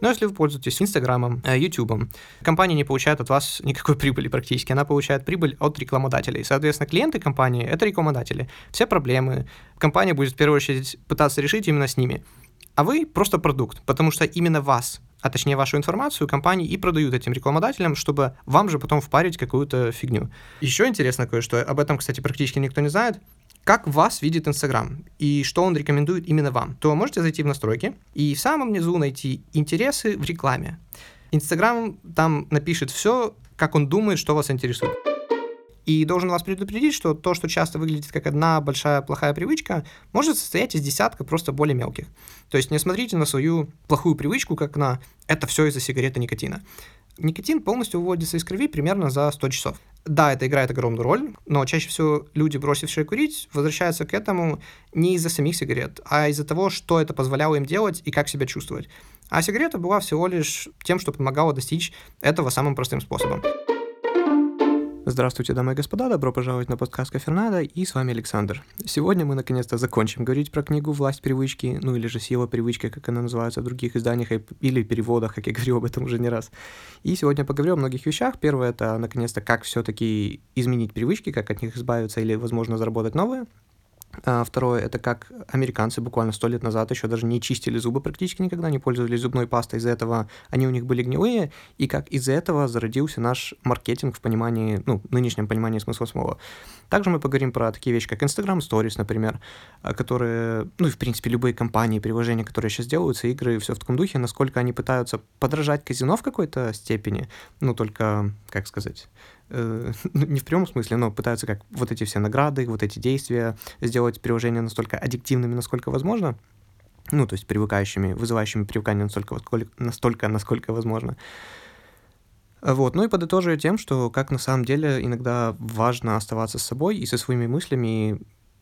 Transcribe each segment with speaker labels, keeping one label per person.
Speaker 1: Но если вы пользуетесь Инстаграмом, Ютубом, компания не получает от вас никакой прибыли практически, она получает прибыль от рекламодателей. Соответственно, клиенты компании — это рекламодатели. Все проблемы компания будет в первую очередь пытаться решить именно с ними. А вы просто продукт, потому что именно вас а точнее вашу информацию, компании и продают этим рекламодателям, чтобы вам же потом впарить какую-то фигню. Еще интересно кое-что, об этом, кстати, практически никто не знает как вас видит Инстаграм и что он рекомендует именно вам, то можете зайти в настройки и в самом низу найти интересы в рекламе. Инстаграм там напишет все, как он думает, что вас интересует. И должен вас предупредить, что то, что часто выглядит как одна большая плохая привычка, может состоять из десятка просто более мелких. То есть не смотрите на свою плохую привычку, как на «это все из-за сигареты никотина». Никотин полностью выводится из крови примерно за 100 часов. Да, это играет огромную роль, но чаще всего люди, бросившие курить, возвращаются к этому не из-за самих сигарет, а из-за того, что это позволяло им делать и как себя чувствовать. А сигарета была всего лишь тем, что помогала достичь этого самым простым способом. Здравствуйте, дамы и господа, добро пожаловать на подкаст Кафернада, и с вами Александр. Сегодня мы наконец-то закончим говорить про книгу «Власть привычки», ну или же «Сила привычки», как она называется в других изданиях или переводах, как я говорил об этом уже не раз. И сегодня поговорим о многих вещах. Первое — это, наконец-то, как все таки изменить привычки, как от них избавиться или, возможно, заработать новые. А второе, это как американцы буквально сто лет назад еще даже не чистили зубы практически никогда, не пользовались зубной пастой, из-за этого они у них были гнилые, и как из-за этого зародился наш маркетинг в понимании, ну, нынешнем понимании смысла слова. Также мы поговорим про такие вещи, как Instagram Stories, например, а, которые, ну и в принципе любые компании, приложения, которые сейчас делаются, игры, все в таком духе, насколько они пытаются подражать казино в какой-то степени, ну только, как сказать, э, не в прямом смысле, но пытаются как вот эти все награды, вот эти действия сделать приложения настолько аддиктивными, насколько возможно, ну, то есть привыкающими, вызывающими привыкание настолько, настолько, насколько возможно. Вот, ну и подытоживаю тем, что как на самом деле иногда важно оставаться с собой и со своими мыслями,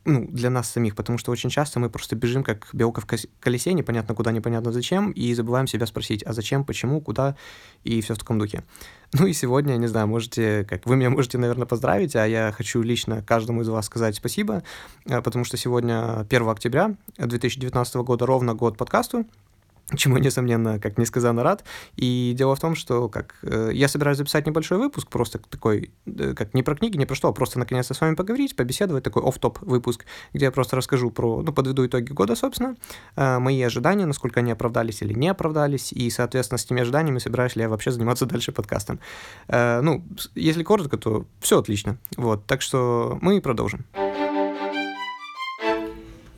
Speaker 1: ну, для нас самих, потому что очень часто мы просто бежим как белка в колесе, непонятно куда, непонятно зачем, и забываем себя спросить, а зачем, почему, куда, и все в таком духе. Ну и сегодня, не знаю, можете, как вы меня можете, наверное, поздравить, а я хочу лично каждому из вас сказать спасибо, э, потому что сегодня 1 октября 2019 года, ровно год подкасту, чему, несомненно, как несказанно рад. И дело в том, что как э, я собираюсь записать небольшой выпуск, просто такой, э, как не про книги, не про что, а просто наконец-то с вами поговорить, побеседовать, такой оф-топ выпуск, где я просто расскажу про, ну, подведу итоги года, собственно, э, мои ожидания, насколько они оправдались или не оправдались, и, соответственно, с теми ожиданиями собираюсь ли я вообще заниматься дальше подкастом. Э, ну, если коротко, то все отлично. Вот, так что мы продолжим.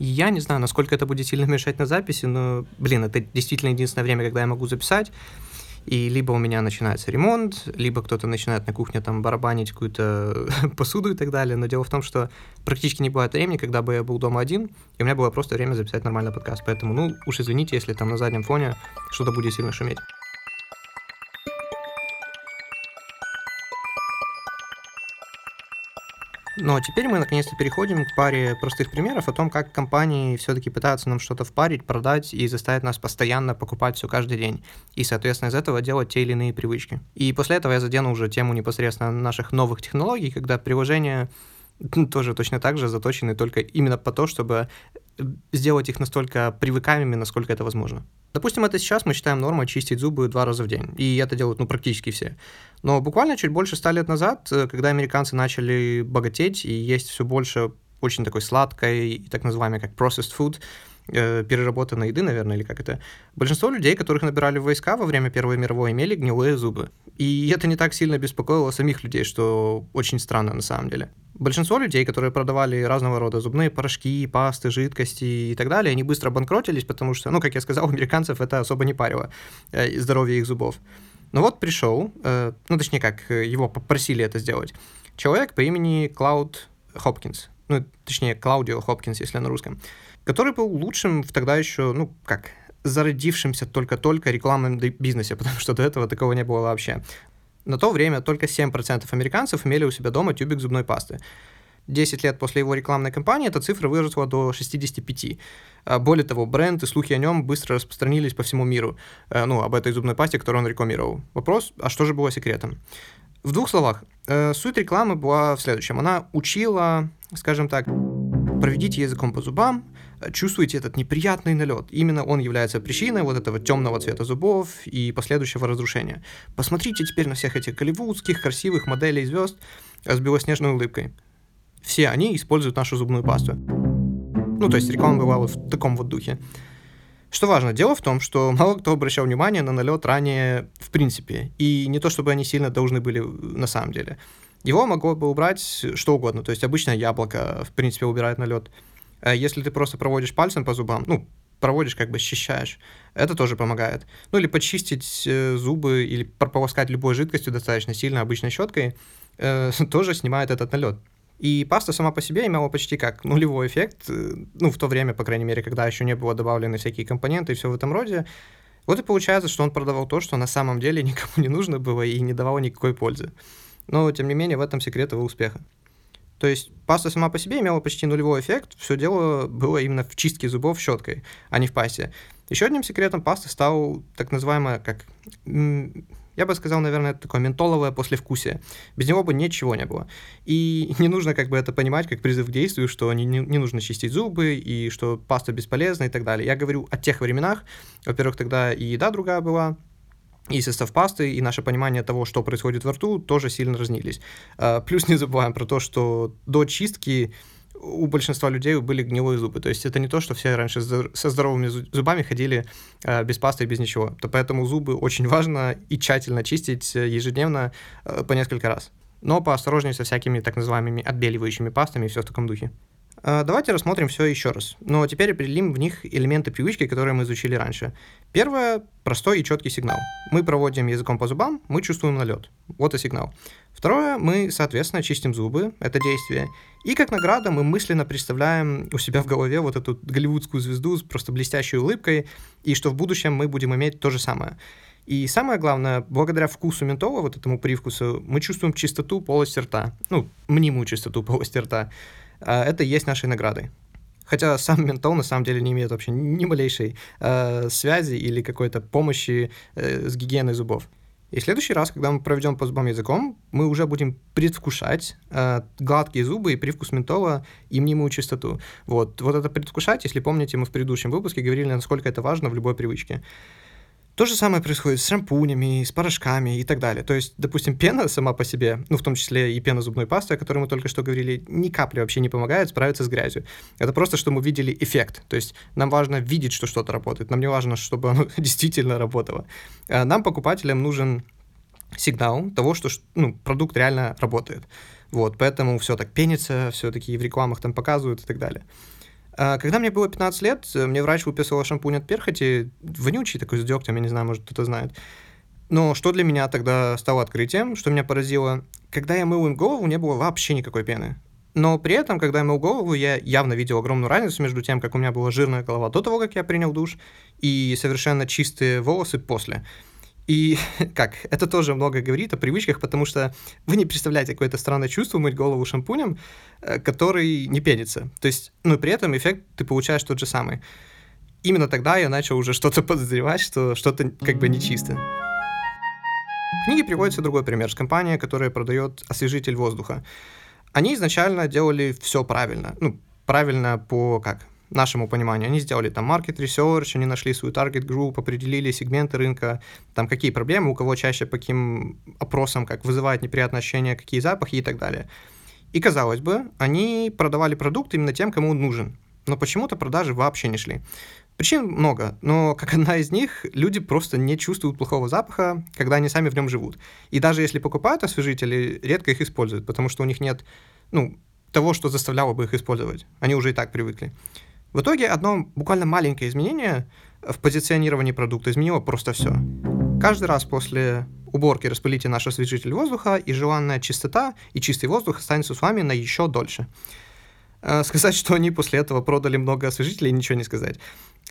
Speaker 1: Я не знаю, насколько это будет сильно мешать на записи, но, блин, это действительно единственное время, когда я могу записать. И либо у меня начинается ремонт, либо кто-то начинает на кухне там барабанить какую-то посуду и так далее. Но дело в том, что практически не бывает времени, когда бы я был дома один, и у меня было просто время записать нормальный подкаст. Поэтому, ну, уж извините, если там на заднем фоне что-то будет сильно шуметь. Но теперь мы наконец-то переходим к паре простых примеров о том, как компании все-таки пытаются нам что-то впарить, продать и заставить нас постоянно покупать все каждый день. И, соответственно, из этого делать те или иные привычки. И после этого я задену уже тему непосредственно наших новых технологий, когда приложения тоже точно так же заточены только именно по то, чтобы сделать их настолько привыкаемыми, насколько это возможно. Допустим, это сейчас мы считаем нормой чистить зубы два раза в день, и это делают ну, практически все. Но буквально чуть больше ста лет назад, э, когда американцы начали богатеть и есть все больше очень такой сладкой так называемой как processed food, э, переработанной еды, наверное, или как это. Большинство людей, которых набирали в войска во время Первой мировой, имели гнилые зубы. И это не так сильно беспокоило самих людей, что очень странно на самом деле. Большинство людей, которые продавали разного рода зубные порошки, пасты, жидкости и так далее, они быстро банкротились, потому что, ну, как я сказал, американцев это особо не парило, э, здоровье их зубов. Но вот пришел, э, ну, точнее как, его попросили это сделать, человек по имени Клауд Хопкинс, ну, точнее, Клаудио Хопкинс, если на русском, который был лучшим в тогда еще, ну, как, зародившимся только-только рекламном бизнесе, потому что до этого такого не было вообще. На то время только 7% американцев имели у себя дома тюбик зубной пасты. 10 лет после его рекламной кампании эта цифра выросла до 65. А, более того, бренд и слухи о нем быстро распространились по всему миру, э, ну, об этой зубной пасте, которую он рекламировал. Вопрос, а что же было секретом? В двух словах, э, суть рекламы была в следующем. Она учила, скажем так, проведите языком по зубам, чувствуете этот неприятный налет. Именно он является причиной вот этого темного цвета зубов и последующего разрушения. Посмотрите теперь на всех этих голливудских красивых моделей звезд с белоснежной улыбкой. Все они используют нашу зубную пасту. Ну, то есть реклама была вот в таком вот духе. Что важно, дело в том, что мало кто обращал внимание на налет ранее в принципе, и не то чтобы они сильно должны были на самом деле. Его могло бы убрать что угодно, то есть обычно яблоко, в принципе, убирает налет. Э, если ты просто проводишь пальцем по зубам, ну, проводишь, как бы счищаешь, это тоже помогает. Ну, или почистить э, зубы, или прополоскать любой жидкостью достаточно сильно обычной щеткой, э, тоже снимает этот налет. И паста сама по себе имела почти как нулевой эффект, ну, в то время, по крайней мере, когда еще не было добавлены всякие компоненты и все в этом роде. Вот и получается, что он продавал то, что на самом деле никому не нужно было и не давало никакой пользы. Но, тем не менее, в этом секрет его успеха. То есть паста сама по себе имела почти нулевой эффект, все дело было именно в чистке зубов щеткой, а не в пасте. Еще одним секретом пасты стал так называемая, как, я бы сказал, наверное, такое ментоловое послевкусие. Без него бы ничего не было. И не нужно как бы это понимать как призыв к действию, что не, не, не нужно чистить зубы, и что паста бесполезна и так далее. Я говорю о тех временах. Во-первых, тогда и еда другая была, и состав пасты, и наше понимание того, что происходит во рту, тоже сильно разнились. А, плюс не забываем про то, что до чистки у большинства людей были гнилые зубы. То есть это не то, что все раньше со здоровыми зубами ходили а, без пасты и без ничего. То поэтому зубы очень важно и тщательно чистить э, ежедневно э, по несколько раз. Но поосторожнее со всякими так называемыми отбеливающими пастами и все в таком духе. А, давайте рассмотрим все еще раз. Но теперь определим в них элементы привычки, которые мы изучили раньше. Первое – простой и четкий сигнал. Мы проводим языком по зубам, мы чувствуем налет. Вот и сигнал. Второе – мы, соответственно, чистим зубы, это действие. И как награда мы мысленно представляем у себя в голове вот эту голливудскую звезду с просто блестящей улыбкой, и что в будущем мы будем иметь то же самое. И самое главное, благодаря вкусу ментола, вот этому привкусу, мы чувствуем чистоту полости рта. Ну, мнимую чистоту полости рта. А, это и есть нашей наградой. Хотя сам ментол на самом деле не имеет вообще ни малейшей э, связи или какой-то помощи э, с гигиеной зубов. И в следующий раз, когда мы проведем по зубам языком, мы уже будем предвкушать э, гладкие зубы и привкус ментола и мнимую чистоту. Вот, вот это предвкушать, если помните, мы в предыдущем выпуске говорили, насколько это важно в любой привычке. То же самое происходит с шампунями, с порошками и так далее. То есть, допустим, пена сама по себе, ну, в том числе и пена зубной пасты, о которой мы только что говорили, ни капли вообще не помогает справиться с грязью. Это просто, что мы видели эффект. То есть, нам важно видеть, что что-то работает. Нам не важно, чтобы оно действительно работало. А нам, покупателям, нужен сигнал того, что ну, продукт реально работает. Вот, поэтому все так пенится, все таки в рекламах там показывают и так далее. А, когда мне было 15 лет, э, мне врач выписывал шампунь от перхоти, вонючий такой с дегтем, я не знаю, может кто-то знает. Но что для меня тогда стало открытием, что меня поразило, когда я мыл им голову, не было вообще никакой пены. Но при этом, когда я мыл голову, я явно видел огромную разницу между тем, как у меня была жирная голова до того, как я принял душ, и совершенно чистые волосы после. И как, это тоже много говорит о привычках, потому что вы не представляете какое-то странное чувство мыть голову шампунем, э, который не пенится. То есть, ну и при этом эффект ты получаешь тот же самый. Именно тогда я начал уже что-то подозревать, что что-то как бы нечисто. В книге приводится другой пример с компанией, которая продает освежитель воздуха. Они изначально делали все правильно. Ну, правильно по как? Нашему пониманию. Они сделали там market research, они нашли свою target group, определили сегменты рынка, там какие проблемы, у кого чаще по каким опросам, как вызывает неприятное ощущение, какие запахи и так далее. И казалось бы, они продавали продукт именно тем, кому он нужен. Но почему-то продажи вообще не шли. Причин много, но как одна из них, люди просто не чувствуют плохого запаха, когда они сами в нем живут. И даже если покупают освежители, редко их используют, потому что у них нет ну, того, что заставляло бы их использовать. Они уже и так привыкли. В итоге одно буквально маленькое изменение в позиционировании продукта изменило просто все. Каждый раз после уборки распылите наш освежитель воздуха, и желанная чистота и чистый воздух останется с вами на еще дольше. Э, сказать, что они после этого продали много освежителей, ничего не сказать.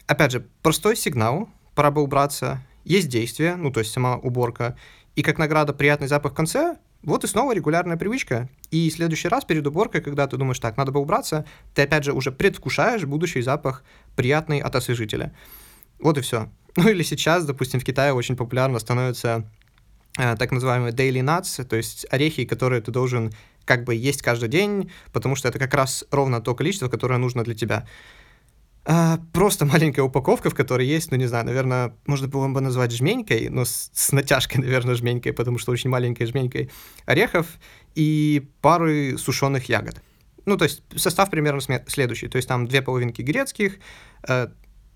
Speaker 1: Опять же, простой сигнал, пора бы убраться, есть действие, ну то есть сама уборка, и как награда приятный запах в конце, вот и снова регулярная привычка. И в следующий раз перед уборкой, когда ты думаешь, так, надо бы убраться, ты опять же уже предвкушаешь будущий запах приятный от освежителя. Вот и все. Ну или сейчас, допустим, в Китае очень популярно становятся э, так называемые daily nuts, то есть орехи, которые ты должен как бы есть каждый день, потому что это как раз ровно то количество, которое нужно для тебя. А, просто маленькая упаковка, в которой есть, ну, не знаю, наверное, можно было бы назвать жменькой, но с, с натяжкой, наверное, жменькой, потому что очень маленькой жменькой орехов и пары сушеных ягод. Ну, то есть состав примерно следующий. То есть там две половинки грецких, э,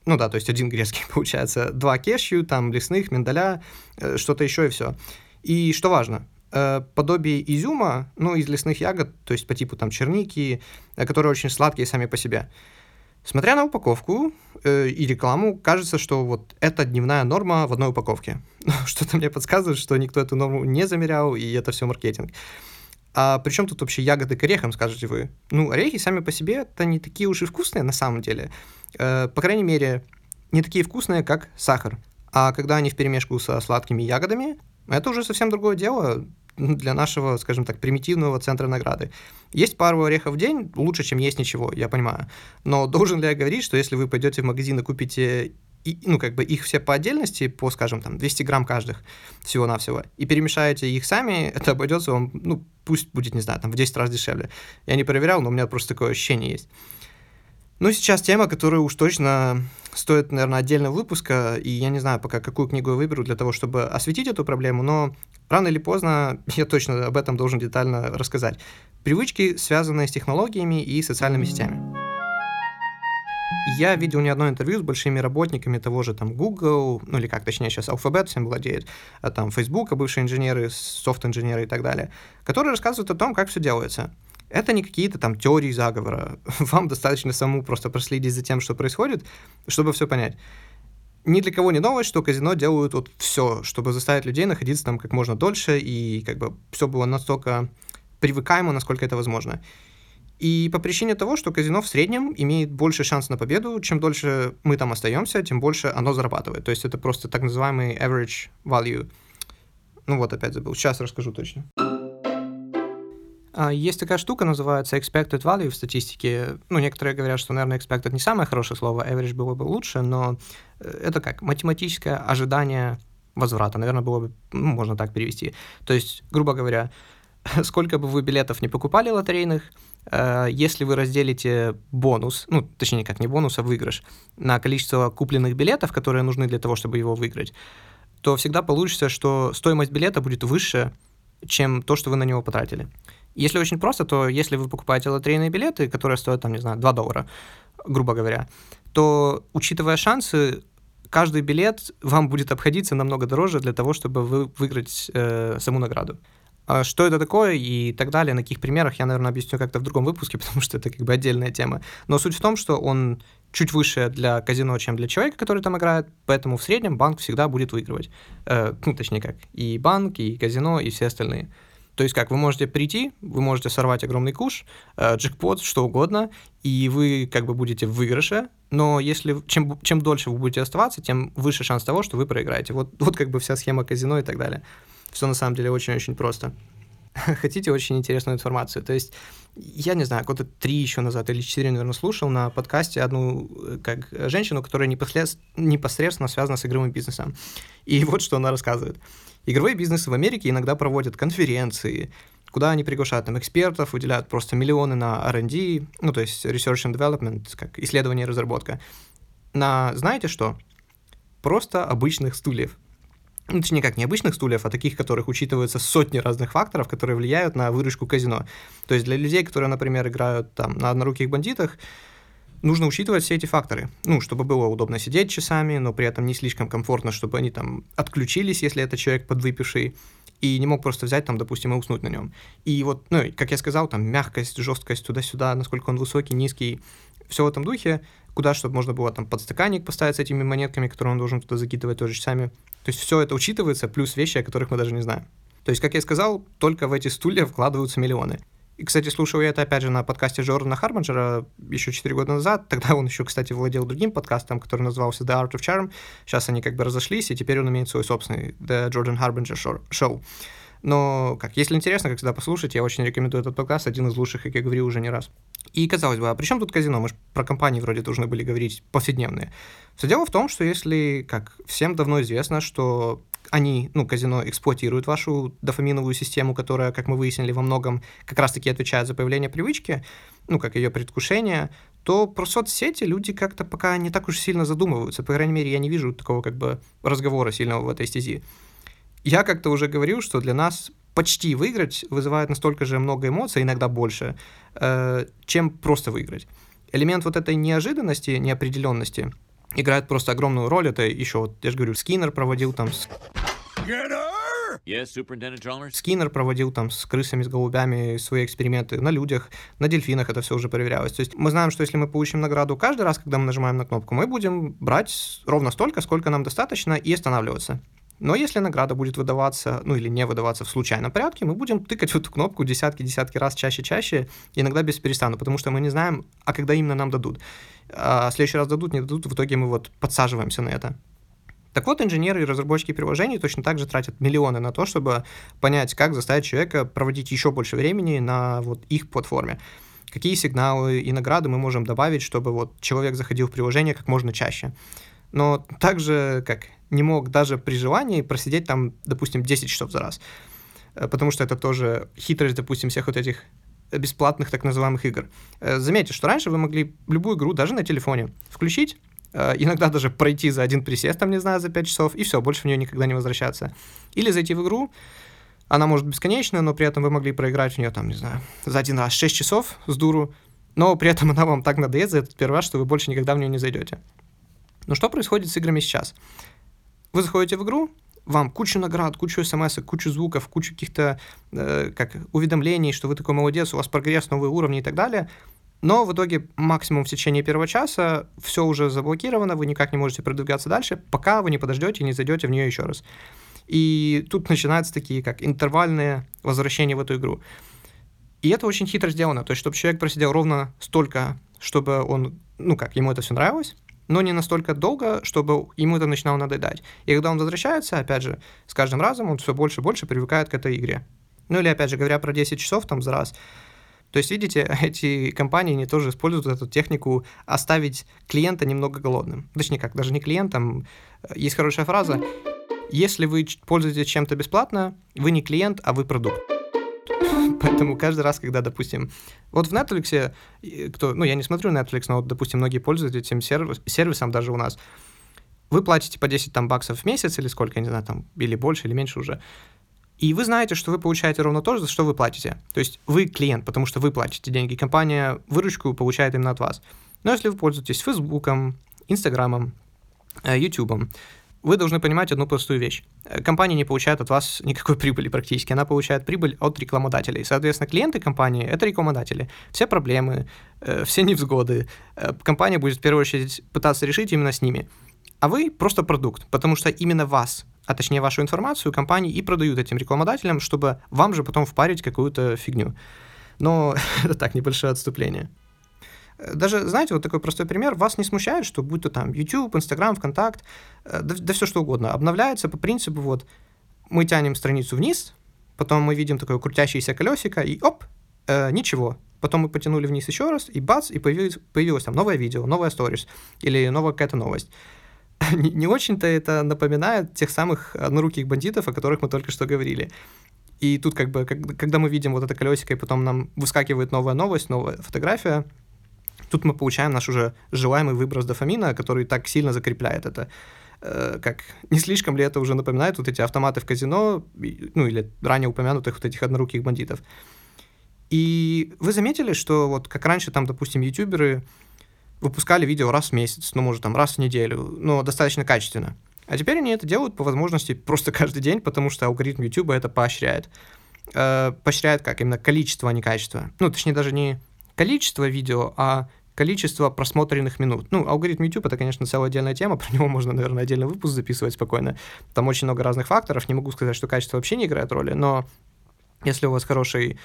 Speaker 1: ну да, то есть один грецкий получается, два кешью, там лесных, миндаля, э, что-то еще и все. И что важно, э, подобие изюма, ну, из лесных ягод, то есть по типу там черники, э, которые очень сладкие сами по себе. Смотря на упаковку э, и рекламу, кажется, что вот это дневная норма в одной упаковке. Что-то мне подсказывает, что никто эту норму не замерял, и это все маркетинг. А при чем тут вообще ягоды к орехам, скажете вы? Ну, орехи сами по себе это не такие уж и вкусные на самом деле. Э, по крайней мере, не такие вкусные, как сахар. А когда они вперемешку со сладкими ягодами, это уже совсем другое дело для нашего, скажем так, примитивного центра награды. Есть пару орехов в день лучше, чем есть ничего, я понимаю. Но должен ли я говорить, что если вы пойдете в магазин и купите и, ну, как бы их все по отдельности, по, скажем, там, 200 грамм каждых всего-навсего, и перемешаете их сами, это обойдется вам, ну, пусть будет, не знаю, там, в 10 раз дешевле. Я не проверял, но у меня просто такое ощущение есть. Ну, сейчас тема, которая уж точно стоит, наверное, отдельного выпуска, и я не знаю пока, какую книгу я выберу для того, чтобы осветить эту проблему, но рано или поздно я точно об этом должен детально рассказать. Привычки, связанные с технологиями и социальными сетями. Я видел не одно интервью с большими работниками того же там Google, ну или как точнее сейчас Alphabet всем владеет, а там Facebook, бывшие инженеры, софт-инженеры и так далее, которые рассказывают о том, как все делается. Это не какие-то там теории заговора. Вам достаточно самому просто проследить за тем, что происходит, чтобы все понять. Ни для кого не новость, что казино делают вот все, чтобы заставить людей находиться там как можно дольше, и как бы все было настолько привыкаемо, насколько это возможно. И по причине того, что казино в среднем имеет больше шанс на победу, чем дольше мы там остаемся, тем больше оно зарабатывает. То есть это просто так называемый average value. Ну вот, опять забыл. Сейчас расскажу точно. А, есть такая штука, называется expected value в статистике. Ну, некоторые говорят, что, наверное, expected не самое хорошее слово, average было бы лучше, но э, это как математическое ожидание возврата, наверное, было бы, ну, можно так перевести. То есть, грубо говоря, сколько бы вы билетов не покупали лотерейных, э, если вы разделите бонус, ну, точнее, как не бонус, а выигрыш, на количество купленных билетов, которые нужны для того, чтобы его выиграть, то всегда получится, что стоимость билета будет выше, чем то, что вы на него потратили. Если очень просто, то если вы покупаете лотерейные билеты, которые стоят, там, не знаю, 2 доллара, грубо говоря, то, учитывая шансы, каждый билет вам будет обходиться намного дороже для того, чтобы вы выиграть э, саму награду. А что это такое и так далее, на каких примерах, я, наверное, объясню как-то в другом выпуске, потому что это как бы отдельная тема. Но суть в том, что он чуть выше для казино, чем для человека, который там играет, поэтому в среднем банк всегда будет выигрывать. Э, ну, точнее как, и банк, и казино, и все остальные. То есть как, вы можете прийти, вы можете сорвать огромный куш, э, джекпот, что угодно, и вы как бы будете в выигрыше, но если чем, чем дольше вы будете оставаться, тем выше шанс того, что вы проиграете. Вот, вот как бы вся схема казино и так далее. Все на самом деле очень-очень просто. Хотите очень интересную информацию? То есть, я не знаю, года три еще назад или четыре, наверное, слушал на подкасте одну э, как женщину, которая непосредственно связана с игровым бизнесом. И вот что она рассказывает. Игровые бизнесы в Америке иногда проводят конференции, куда они приглашают там экспертов, выделяют просто миллионы на R&D, ну, то есть Research and Development, как исследование и разработка, на, знаете что? Просто обычных стульев ну, точнее, как необычных стульев, а таких, которых учитываются сотни разных факторов, которые влияют на выручку казино. То есть для людей, которые, например, играют там на одноруких бандитах, нужно учитывать все эти факторы. Ну, чтобы было удобно сидеть часами, но при этом не слишком комфортно, чтобы они там отключились, если это человек подвыпивший, и не мог просто взять там, допустим, и уснуть на нем. И вот, ну, как я сказал, там мягкость, жесткость туда-сюда, насколько он высокий, низкий, все в этом духе, куда, чтобы можно было там подстаканник поставить с этими монетками, которые он должен туда закидывать тоже часами. То есть все это учитывается, плюс вещи, о которых мы даже не знаем. То есть, как я сказал, только в эти стулья вкладываются миллионы. И, кстати, слушал я это, опять же, на подкасте Джордана Харбинджера еще 4 года назад. Тогда он еще, кстати, владел другим подкастом, который назывался The Art of Charm. Сейчас они как бы разошлись, и теперь он имеет свой собственный The Jordan Harbinger Show. Но, как, если интересно, как всегда, послушать, я очень рекомендую этот подкаст, один из лучших, как я говорил уже не раз. И казалось бы, а при чем тут казино? Мы же про компании вроде должны были говорить повседневные. Все дело в том, что если, как всем давно известно, что они, ну, казино эксплуатируют вашу дофаминовую систему, которая, как мы выяснили, во многом как раз-таки отвечает за появление привычки, ну, как ее предвкушение, то про соцсети люди как-то пока не так уж сильно задумываются. По крайней мере, я не вижу такого как бы разговора сильного в этой стези. Я как-то уже говорил, что для нас почти выиграть вызывает настолько же много эмоций, иногда больше, э, чем просто выиграть. Элемент вот этой неожиданности, неопределенности играет просто огромную роль. Это еще, вот, я же говорю, Скиннер проводил там... С... Yes, Скиннер проводил там с крысами, с голубями свои эксперименты на людях, на дельфинах это все уже проверялось. То есть мы знаем, что если мы получим награду каждый раз, когда мы нажимаем на кнопку, мы будем брать ровно столько, сколько нам достаточно, и останавливаться. Но если награда будет выдаваться, ну или не выдаваться в случайном порядке, мы будем тыкать в эту кнопку десятки-десятки раз чаще-чаще, иногда без перестану, потому что мы не знаем, а когда именно нам дадут. А следующий раз дадут, не дадут, в итоге мы вот подсаживаемся на это. Так вот, инженеры и разработчики приложений точно так же тратят миллионы на то, чтобы понять, как заставить человека проводить еще больше времени на вот их платформе. Какие сигналы и награды мы можем добавить, чтобы вот человек заходил в приложение как можно чаще. Но также, как не мог даже при желании просидеть там, допустим, 10 часов за раз. Э, потому что это тоже хитрость, допустим, всех вот этих бесплатных так называемых игр. Э, заметьте, что раньше вы могли любую игру, даже на телефоне, включить, э, иногда даже пройти за один присест, там, не знаю, за 5 часов, и все, больше в нее никогда не возвращаться. Или зайти в игру, она может бесконечная, но при этом вы могли проиграть в нее, там, не знаю, за один раз 6 часов с дуру, но при этом она вам так надоест за этот первый раз, что вы больше никогда в нее не зайдете. Но что происходит с играми сейчас? Вы заходите в игру, вам кучу наград, кучу смс, кучу звуков, кучу каких-то э, как уведомлений, что вы такой молодец, у вас прогресс, новые уровни и так далее. Но в итоге максимум в течение первого часа все уже заблокировано, вы никак не можете продвигаться дальше, пока вы не подождете и не зайдете в нее еще раз. И тут начинаются такие как интервальные возвращения в эту игру. И это очень хитро сделано, то есть чтобы человек просидел ровно столько, чтобы он, ну как, ему это все нравилось, но не настолько долго, чтобы ему это начинало надоедать. И когда он возвращается, опять же, с каждым разом он все больше и больше привыкает к этой игре. Ну или, опять же, говоря про 10 часов там за раз, то есть, видите, эти компании, они тоже используют эту технику оставить клиента немного голодным. Точнее как, даже не клиентом. Есть хорошая фраза. Если вы пользуетесь чем-то бесплатно, вы не клиент, а вы продукт. Поэтому каждый раз, когда, допустим, вот в Netflix, кто, ну, я не смотрю Netflix, но вот, допустим, многие пользуются этим сервис, сервисом даже у нас, вы платите по 10 там баксов в месяц или сколько, я не знаю, там, или больше, или меньше уже, и вы знаете, что вы получаете ровно то за что вы платите. То есть вы клиент, потому что вы платите деньги, компания выручку получает именно от вас. Но если вы пользуетесь Фейсбуком, Инстаграмом, Ютубом, вы должны понимать одну простую вещь. Э, компания не получает от вас никакой прибыли практически, она получает прибыль от рекламодателей. Соответственно, клиенты компании — это рекламодатели. Все проблемы, э, все невзгоды э, компания будет в первую очередь пытаться решить именно с ними. А вы просто продукт, потому что именно вас, а точнее вашу информацию компании и продают этим рекламодателям, чтобы вам же потом впарить какую-то фигню. Но это так, небольшое отступление. Даже, знаете, вот такой простой пример, вас не смущает, что будь то там YouTube, Instagram, ВКонтакт, э, да, да все что угодно, обновляется по принципу вот мы тянем страницу вниз, потом мы видим такое крутящееся колесико, и оп, э, ничего. Потом мы потянули вниз еще раз, и бац, и появилось, появилось там новое видео, новая сторис или новая какая-то новость. не, не очень-то это напоминает тех самых одноруких бандитов, о которых мы только что говорили. И тут как бы, как, когда мы видим вот это колесико, и потом нам выскакивает новая новость, новая фотография, Тут мы получаем наш уже желаемый выброс дофамина, который так сильно закрепляет это. Э, как не слишком ли это уже напоминает вот эти автоматы в казино, ну или ранее упомянутых вот этих одноруких бандитов. И вы заметили, что вот как раньше там, допустим, ютуберы выпускали видео раз в месяц, ну, может, там раз в неделю, но достаточно качественно. А теперь они это делают по возможности просто каждый день, потому что алгоритм YouTube это поощряет. Э, поощряет как именно количество, а не качество. Ну, точнее, даже не количество видео, а количество просмотренных минут. Ну, алгоритм YouTube — это, конечно, целая отдельная тема, про него можно, наверное, отдельный выпуск записывать спокойно. Там очень много разных факторов, не могу сказать, что качество вообще не играет роли, но если у вас хороший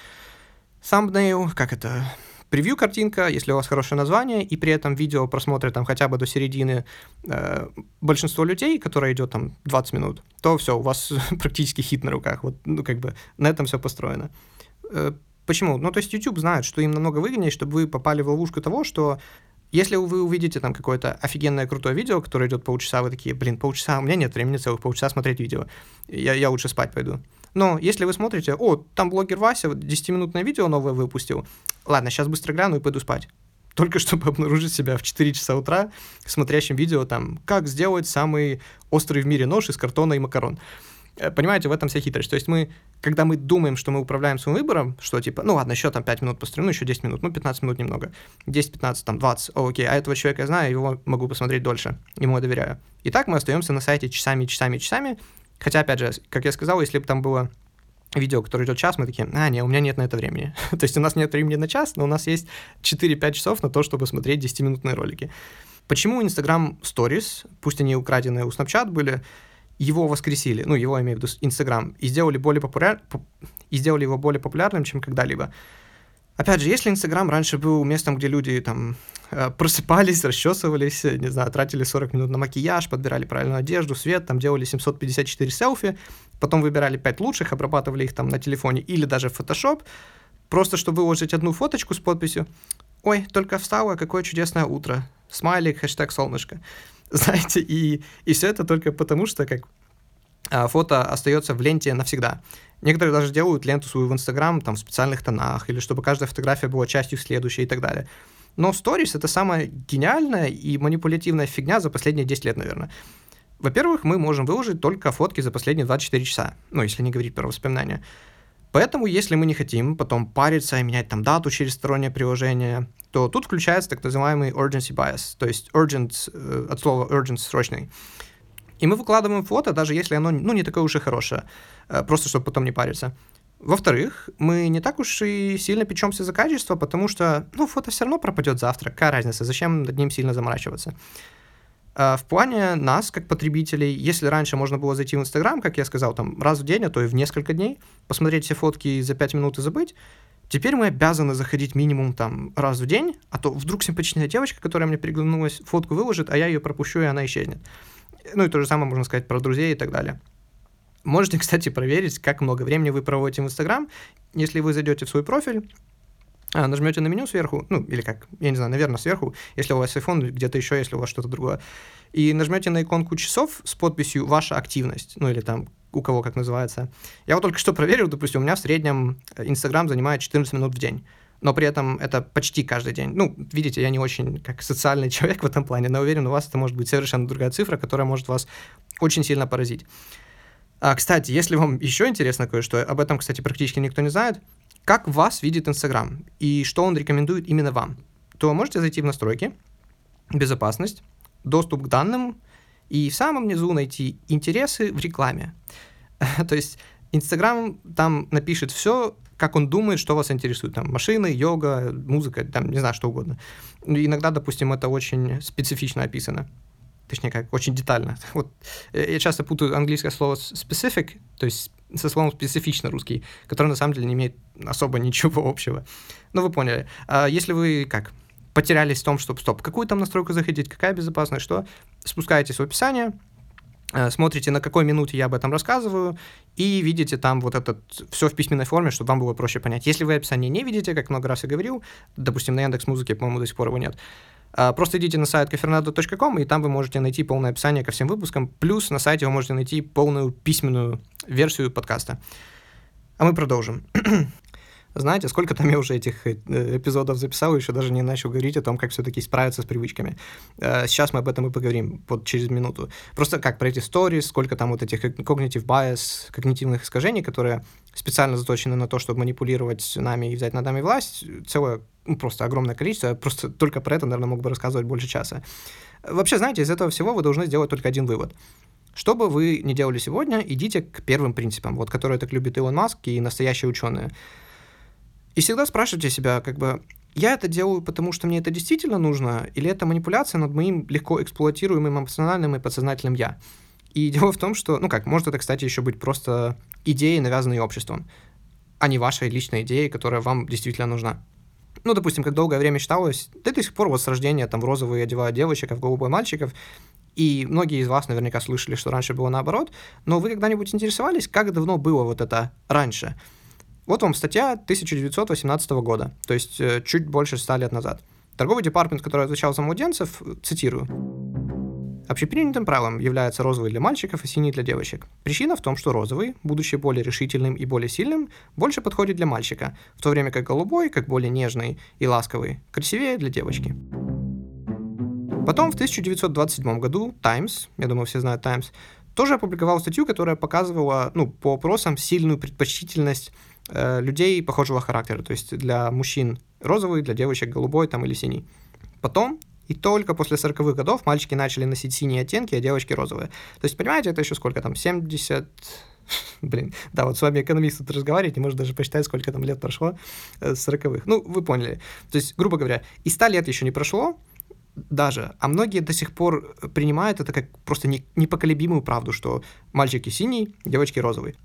Speaker 1: thumbnail, как это, превью картинка, если у вас хорошее название, и при этом видео просмотрит там хотя бы до середины э, большинство людей, которое идет там 20 минут, то все, у вас практически хит на руках. Вот, ну, как бы на этом все построено. Почему? Ну, то есть YouTube знает, что им намного выгоднее, чтобы вы попали в ловушку того, что если вы увидите там какое-то офигенное крутое видео, которое идет полчаса, вы такие, блин, полчаса, у меня нет времени целых полчаса смотреть видео, я, я лучше спать пойду. Но если вы смотрите, о, там блогер Вася 10-минутное видео новое выпустил, ладно, сейчас быстро гляну и пойду спать. Только чтобы обнаружить себя в 4 часа утра смотрящим видео там, как сделать самый острый в мире нож из картона и макарон. Э, понимаете, в этом вся хитрость. То есть мы, когда мы думаем, что мы управляем своим выбором, что типа, ну ладно, еще там 5 минут построю, ну еще 10 минут, ну 15 минут немного, 10, 15, там 20, о, окей, а этого человека я знаю, его могу посмотреть дольше, ему я доверяю. И так мы остаемся на сайте часами, часами, часами, хотя, опять же, как я сказал, если бы там было видео, которое идет час, мы такие, а, не, у меня нет на это времени. то есть у нас нет времени на час, но у нас есть 4-5 часов на то, чтобы смотреть 10-минутные ролики. Почему Instagram Stories, пусть они украденные у Snapchat были, его воскресили, ну, его, я имею в виду, Инстаграм, и сделали, более популяр... и сделали его более популярным, чем когда-либо. Опять же, если Инстаграм раньше был местом, где люди там э, просыпались, расчесывались, не знаю, тратили 40 минут на макияж, подбирали правильную одежду, свет, там делали 754 селфи, потом выбирали 5 лучших, обрабатывали их там на телефоне или даже в Photoshop, просто чтобы выложить одну фоточку с подписью «Ой, только встала, какое чудесное утро», смайлик, хэштег солнышко. знаете, и, и все это только потому, что как а, фото остается в ленте навсегда. Некоторые даже делают ленту свою в Инстаграм там в специальных тонах, или чтобы каждая фотография была частью следующей и так далее. Но сторис — это самая гениальная и манипулятивная фигня за последние 10 лет, наверное. Во-первых, мы можем выложить только фотки за последние 24 часа, ну, если не говорить про воспоминания. Поэтому, если мы не хотим потом париться и менять там дату через стороннее приложение, то тут включается так называемый urgency bias, то есть urgent, э, от слова urgent, срочный. И мы выкладываем фото, даже если оно ну, не такое уж и хорошее, э, просто чтобы потом не париться. Во-вторых, мы не так уж и сильно печемся за качество, потому что, ну, фото все равно пропадет завтра, какая разница, зачем над ним сильно заморачиваться. А, в плане нас, как потребителей, если раньше можно было зайти в Инстаграм, как я сказал, там раз в день, а то и в несколько дней, посмотреть все фотки за 5 минут и забыть, теперь мы обязаны заходить минимум там раз в день, а то вдруг симпатичная девочка, которая мне приглянулась, фотку выложит, а я ее пропущу, и она исчезнет. Ну и то же самое можно сказать про друзей и так далее. Можете, кстати, проверить, как много времени вы проводите в Инстаграм. Если вы зайдете в свой профиль, нажмете на меню сверху, ну, или как, я не знаю, наверное, сверху, если у вас iPhone, где-то еще, если у вас что-то другое, и нажмете на иконку часов с подписью «Ваша активность», ну, или там у кого как называется. Я вот только что проверил, допустим, у меня в среднем Инстаграм занимает 14 минут в день, но при этом это почти каждый день. Ну, видите, я не очень как социальный человек в этом плане, но уверен, у вас это может быть совершенно другая цифра, которая может вас очень сильно поразить. А, кстати, если вам еще интересно кое-что, об этом, кстати, практически никто не знает, как вас видит Инстаграм и что он рекомендует именно вам, то можете зайти в настройки, безопасность, доступ к данным и в самом низу найти интересы в рекламе. то есть Инстаграм там напишет все, как он думает, что вас интересует. Там машины, йога, музыка, там не знаю, что угодно. Иногда, допустим, это очень специфично описано. Точнее, как очень детально. Вот э, я часто путаю английское слово specific, то есть со словом специфично русский, который на самом деле не имеет особо ничего общего. Ну, вы поняли. А если вы как потерялись в том, что стоп, какую там настройку заходить, какая безопасность, что, спускаетесь в описание, э, смотрите, на какой минуте я об этом рассказываю, и видите там вот это все в письменной форме, чтобы вам было проще понять. Если вы описание не видите, как много раз я говорил, допустим, на Яндекс Музыке, по-моему, до сих пор его нет, просто идите на сайт kafernado.com, и там вы можете найти полное описание ко всем выпускам. Плюс на сайте вы можете найти полную письменную версию подкаста. А мы продолжим. Знаете, сколько там я уже этих э, эпизодов записал, еще даже не начал говорить о том, как все-таки справиться с привычками. Э, сейчас мы об этом и поговорим вот через минуту. Просто как про эти stories, сколько там вот этих cognitive bias, когнитивных искажений, которые специально заточены на то, чтобы манипулировать нами и взять над нами власть, целое ну, просто огромное количество. Я просто только про это, наверное, мог бы рассказывать больше часа. Вообще, знаете, из этого всего вы должны сделать только один вывод. Что бы вы ни делали сегодня, идите к первым принципам, вот которые так любит Илон Маск и настоящие ученые. И всегда спрашивайте себя, как бы, я это делаю, потому что мне это действительно нужно, или это манипуляция над моим легко эксплуатируемым эмоциональным и подсознательным «я». И дело в том, что, ну как, может это, кстати, еще быть просто идеей, навязанной обществом, а не вашей личной идеей, которая вам действительно нужна. Ну, допустим, как долгое время считалось, да до сих пор вот с рождения там в розовые одевают девочек, а в голубой мальчиков, и многие из вас наверняка слышали, что раньше было наоборот, но вы когда-нибудь интересовались, как давно было вот это раньше? Вот вам статья 1918 года, то есть э, чуть больше ста лет назад. Торговый департамент, который отвечал за младенцев, цитирую, Общепринятым правилом является розовый для мальчиков и синий для девочек. Причина в том, что розовый, будучи более решительным и более сильным, больше подходит для мальчика, в то время как голубой, как более нежный и ласковый, красивее для девочки. Потом в 1927 году Times, я думаю, все знают Times, тоже опубликовал статью, которая показывала, ну, по опросам сильную предпочтительность э, людей похожего характера, то есть для мужчин розовый, для девочек голубой там или синий. Потом и только после 40-х годов мальчики начали носить синие оттенки, а девочки розовые. То есть, понимаете, это еще сколько там, 70... Блин, да, вот с вами экономист тут разговаривает, не может даже посчитать, сколько там лет прошло э, с 40-х. Ну, вы поняли. То есть, грубо говоря, и 100 лет еще не прошло, даже, а многие до сих пор принимают это как просто не, непоколебимую правду, что мальчики синий, девочки розовый.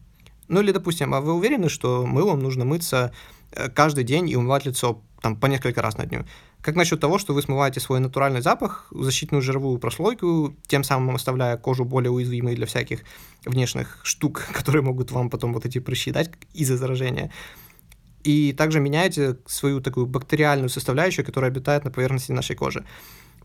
Speaker 1: Ну или, допустим, а вы уверены, что мылом нужно мыться э, каждый день и умывать лицо там по несколько раз на дню? Как насчет того, что вы смываете свой натуральный запах, защитную жировую прослойку, тем самым оставляя кожу более уязвимой для всяких внешних штук, которые могут вам потом вот эти прыщи дать из-за заражения. И также меняете свою такую бактериальную составляющую, которая обитает на поверхности нашей кожи.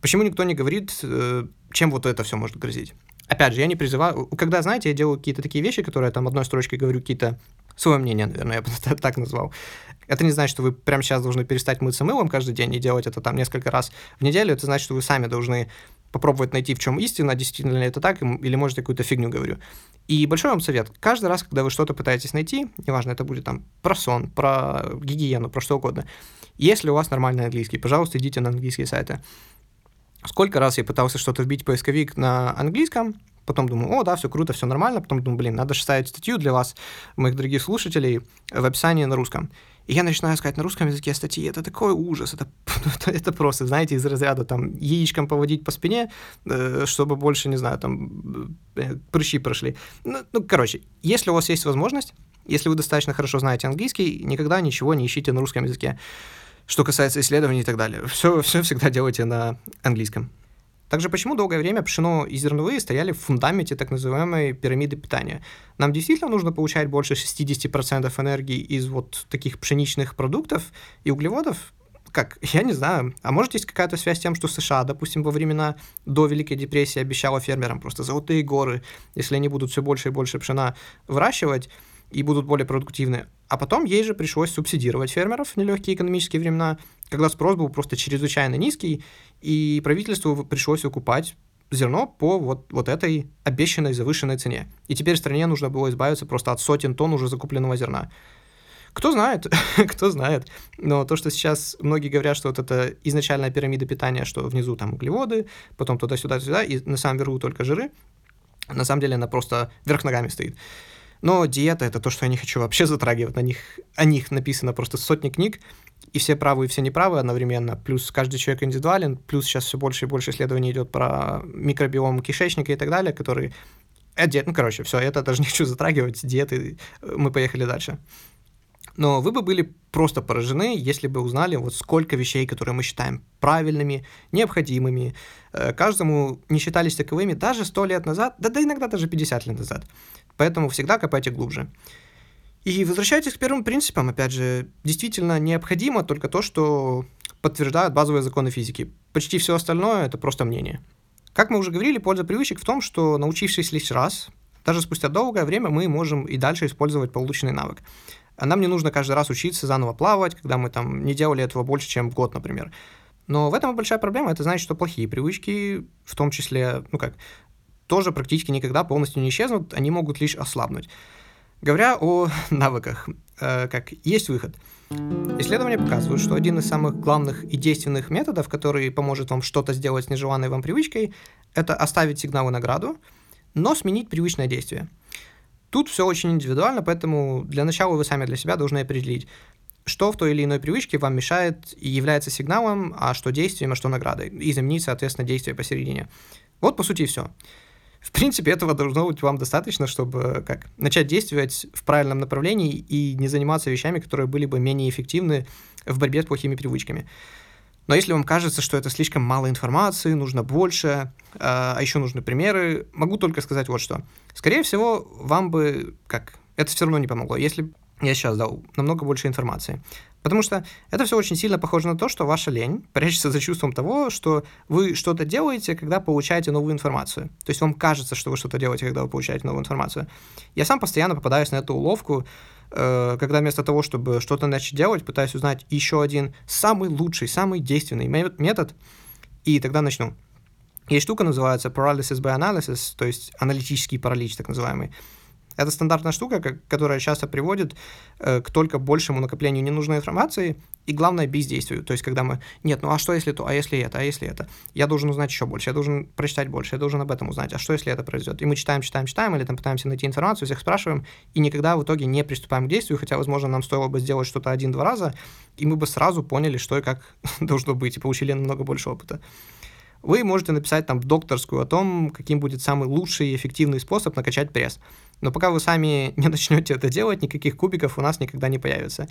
Speaker 1: Почему никто не говорит, э, чем вот это все может грозить? Опять же, я не призываю... Когда, знаете, я делаю какие-то такие вещи, которые там одной строчкой говорю какие-то свое мнение, наверное, я бы так назвал. Это не значит, что вы прямо сейчас должны перестать мыться мылом каждый день и делать это там несколько раз в неделю. Это значит, что вы сами должны попробовать найти, в чем истина, действительно ли это так, или, может, какую-то фигню говорю. И большой вам совет. Каждый раз, когда вы что-то пытаетесь найти, неважно, это будет там про сон, про гигиену, про что угодно, если у вас нормальный английский, пожалуйста, идите на английские сайты. Сколько раз я пытался что-то вбить в поисковик на английском, потом думаю, о, да, все круто, все нормально, потом думаю, блин, надо же ставить статью для вас, моих дорогих слушателей, в описании на русском. И я начинаю искать на русском языке статьи, это такой ужас, это, это, это просто, знаете, из разряда там яичком поводить по спине, э, чтобы больше, не знаю, там э, прыщи прошли. Ну, ну, короче, если у вас есть возможность, если вы достаточно хорошо знаете английский, никогда ничего не ищите на русском языке. Что касается исследований и так далее, все, все всегда делайте на английском. Также почему долгое время пшено и зерновые стояли в фундаменте так называемой пирамиды питания? Нам действительно нужно получать больше 60% энергии из вот таких пшеничных продуктов и углеводов? Как? Я не знаю. А может есть какая-то связь с тем, что США, допустим, во времена до Великой депрессии обещала фермерам просто золотые горы, если они будут все больше и больше пшена выращивать, и будут более продуктивны. А потом ей же пришлось субсидировать фермеров в нелегкие экономические времена, когда спрос был просто чрезвычайно низкий, и правительству пришлось выкупать зерно по вот, вот этой обещанной завышенной цене. И теперь стране нужно было избавиться просто от сотен тонн уже закупленного зерна. Кто знает, кто знает. Но то, что сейчас многие говорят, что вот это изначальная пирамида питания, что внизу там углеводы, потом туда-сюда-сюда, и на самом верху только жиры, на самом деле она просто вверх ногами стоит. Но диета — это то, что я не хочу вообще затрагивать. На них, о них написано просто сотни книг, и все правы, и все неправы одновременно. Плюс каждый человек индивидуален, плюс сейчас все больше и больше исследований идет про микробиом кишечника и так далее, которые... Э, диет, ну, короче, все, это даже не хочу затрагивать, диеты, мы поехали дальше. Но вы бы были просто поражены, если бы узнали, вот сколько вещей, которые мы считаем правильными, необходимыми, э, каждому не считались таковыми даже 100 лет назад, да, да иногда даже 50 лет назад. Поэтому всегда копайте глубже. И возвращайтесь к первым принципам. Опять же, действительно необходимо только то, что подтверждают базовые законы физики. Почти все остальное — это просто мнение. Как мы уже говорили, польза привычек в том, что научившись лишь раз, даже спустя долгое время мы можем и дальше использовать полученный навык. А нам не нужно каждый раз учиться заново плавать, когда мы там не делали этого больше, чем год, например. Но в этом и большая проблема. Это значит, что плохие привычки, в том числе, ну как, тоже практически никогда полностью не исчезнут, они могут лишь ослабнуть. Говоря о навыках, э, как есть выход. Исследования показывают, что один из самых главных и действенных методов, который поможет вам что-то сделать с нежеланной вам привычкой, это оставить сигнал и награду, но сменить привычное действие. Тут все очень индивидуально, поэтому для начала вы сами для себя должны определить, что в той или иной привычке вам мешает и является сигналом, а что действием, а что наградой, и заменить, соответственно, действие посередине. Вот, по сути, и все. В принципе, этого должно быть вам достаточно, чтобы как, начать действовать в правильном направлении и не заниматься вещами, которые были бы менее эффективны в борьбе с плохими привычками. Но если вам кажется, что это слишком мало информации, нужно больше, а, а еще нужны примеры, могу только сказать вот что. Скорее всего, вам бы, как, это все равно не помогло. Если я сейчас дал намного больше информации. Потому что это все очень сильно похоже на то, что ваша лень прячется за чувством того, что вы что-то делаете, когда получаете новую информацию. То есть вам кажется, что вы что-то делаете, когда вы получаете новую информацию. Я сам постоянно попадаюсь на эту уловку, э, когда вместо того, чтобы что-то начать делать, пытаюсь узнать еще один самый лучший, самый действенный метод, и тогда начну. Есть штука, называется paralysis by analysis, то есть аналитический паралич, так называемый. Это стандартная штука, которая часто приводит э, к только большему накоплению ненужной информации и, главное, бездействию. То есть, когда мы, нет, ну а что если то, а если это, а если это? Я должен узнать еще больше, я должен прочитать больше, я должен об этом узнать, а что если это произойдет? И мы читаем, читаем, читаем, или там пытаемся найти информацию, всех спрашиваем, и никогда в итоге не приступаем к действию, хотя, возможно, нам стоило бы сделать что-то один-два раза, и мы бы сразу поняли, что и как должно быть, и получили намного больше опыта вы можете написать там докторскую о том, каким будет самый лучший и эффективный способ накачать пресс. Но пока вы сами не начнете это делать, никаких кубиков у нас никогда не появится.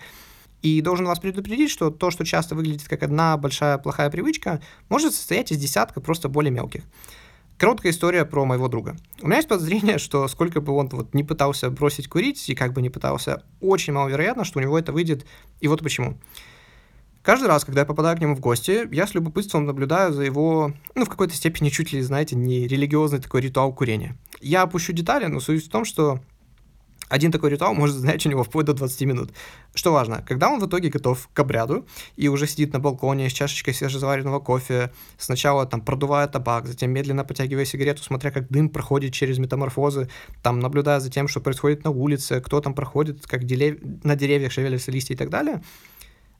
Speaker 1: И должен вас предупредить, что то, что часто выглядит как одна большая плохая привычка, может состоять из десятка просто более мелких. Короткая история про моего друга. У меня есть подозрение, что сколько бы он вот не пытался бросить курить и как бы не пытался, очень маловероятно, что у него это выйдет. И вот почему. Каждый раз, когда я попадаю к нему в гости, я с любопытством наблюдаю за его, ну, в какой-то степени чуть ли, знаете, не религиозный такой ритуал курения. Я опущу детали, но суть в том, что один такой ритуал может занять у него вплоть до 20 минут. Что важно, когда он в итоге готов к обряду и уже сидит на балконе с чашечкой свежезаваренного кофе, сначала там продувая табак, затем медленно потягивая сигарету, смотря как дым проходит через метаморфозы, там наблюдая за тем, что происходит на улице, кто там проходит, как дерев... на деревьях шевелятся листья и так далее –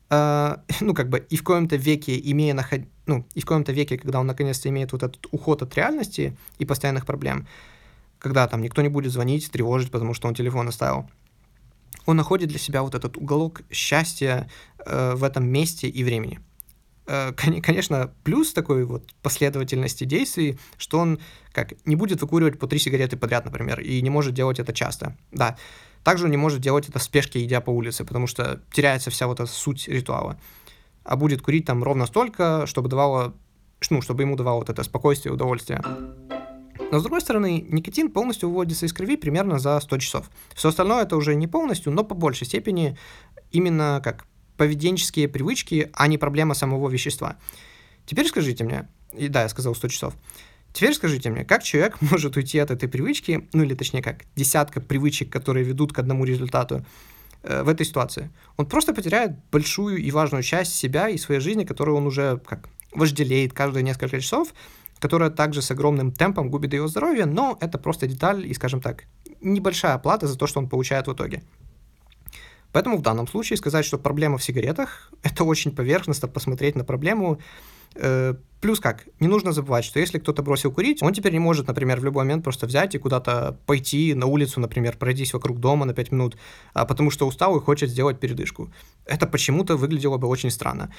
Speaker 1: Uh, ну, как бы, и в коем-то веке, имея наход... ну, и в коем-то веке, когда он наконец-то имеет вот этот уход от реальности и постоянных проблем, когда там никто не будет звонить, тревожить, потому что он телефон оставил, он находит для себя вот этот уголок счастья э, в этом месте и времени. Э, конечно, плюс такой вот последовательности действий, что он как не будет выкуривать по три сигареты подряд, например, и не может делать это часто. Да, также он не может делать это в спешке, идя по улице, потому что теряется вся вот эта суть ритуала. А будет курить там ровно столько, чтобы давало, ну, чтобы ему давало вот это спокойствие удовольствие. Но с другой стороны, никотин полностью выводится из крови примерно за 100 часов. Все остальное это уже не полностью, но по большей степени именно как поведенческие привычки, а не проблема самого вещества. Теперь скажите мне, и да, я сказал 100 часов, Теперь скажите мне, как человек может уйти от этой привычки, ну или точнее как, десятка привычек, которые ведут к одному результату э, в этой ситуации? Он просто потеряет большую и важную часть себя и своей жизни, которую он уже как вожделеет каждые несколько часов, которая также с огромным темпом губит его здоровье, но это просто деталь и, скажем так, небольшая плата за то, что он получает в итоге. Поэтому в данном случае сказать, что проблема в сигаретах, это очень поверхностно посмотреть на проблему, плюс как, не нужно забывать, что если кто-то бросил курить, он теперь не может, например, в любой момент просто взять и куда-то пойти на улицу, например, пройтись вокруг дома на 5 минут, а, потому что устал и хочет сделать передышку. Это почему-то выглядело бы очень странно.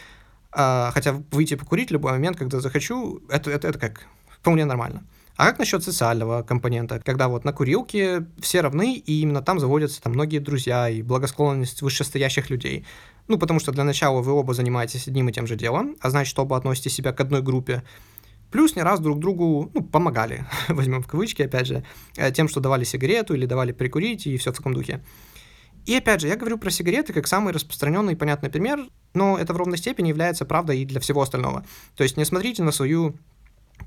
Speaker 1: А, хотя выйти покурить в любой момент, когда захочу, это, это, это как вполне нормально. А как насчет социального компонента, когда вот на курилке все равны, и именно там заводятся там многие друзья и благосклонность вышестоящих людей? Ну, потому что для начала вы оба занимаетесь одним и тем же делом, а значит, оба относите себя к одной группе. Плюс не раз друг другу ну, помогали, возьмем в кавычки, опять же, э, тем, что давали сигарету или давали прикурить и все в таком духе. И опять же, я говорю про сигареты как самый распространенный и понятный пример, но это в ровной степени является правдой и для всего остального. То есть не смотрите на свою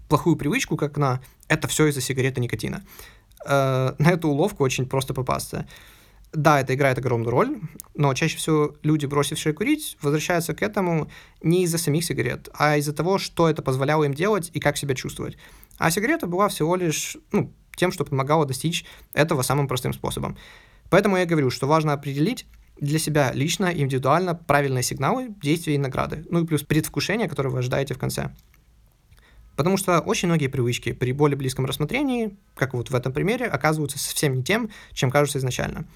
Speaker 1: плохую привычку, как на «это все из-за сигареты никотина». Э, на эту уловку очень просто попасться. Да, это играет огромную роль, но чаще всего люди, бросившие курить, возвращаются к этому не из-за самих сигарет, а из-за того, что это позволяло им делать и как себя чувствовать. А сигарета была всего лишь ну, тем, что помогало достичь этого самым простым способом. Поэтому я говорю, что важно определить для себя лично, индивидуально правильные сигналы, действия и награды. Ну и плюс предвкушение, которое вы ожидаете в конце. Потому что очень многие привычки при более близком рассмотрении, как вот в этом примере, оказываются совсем не тем, чем кажутся изначально.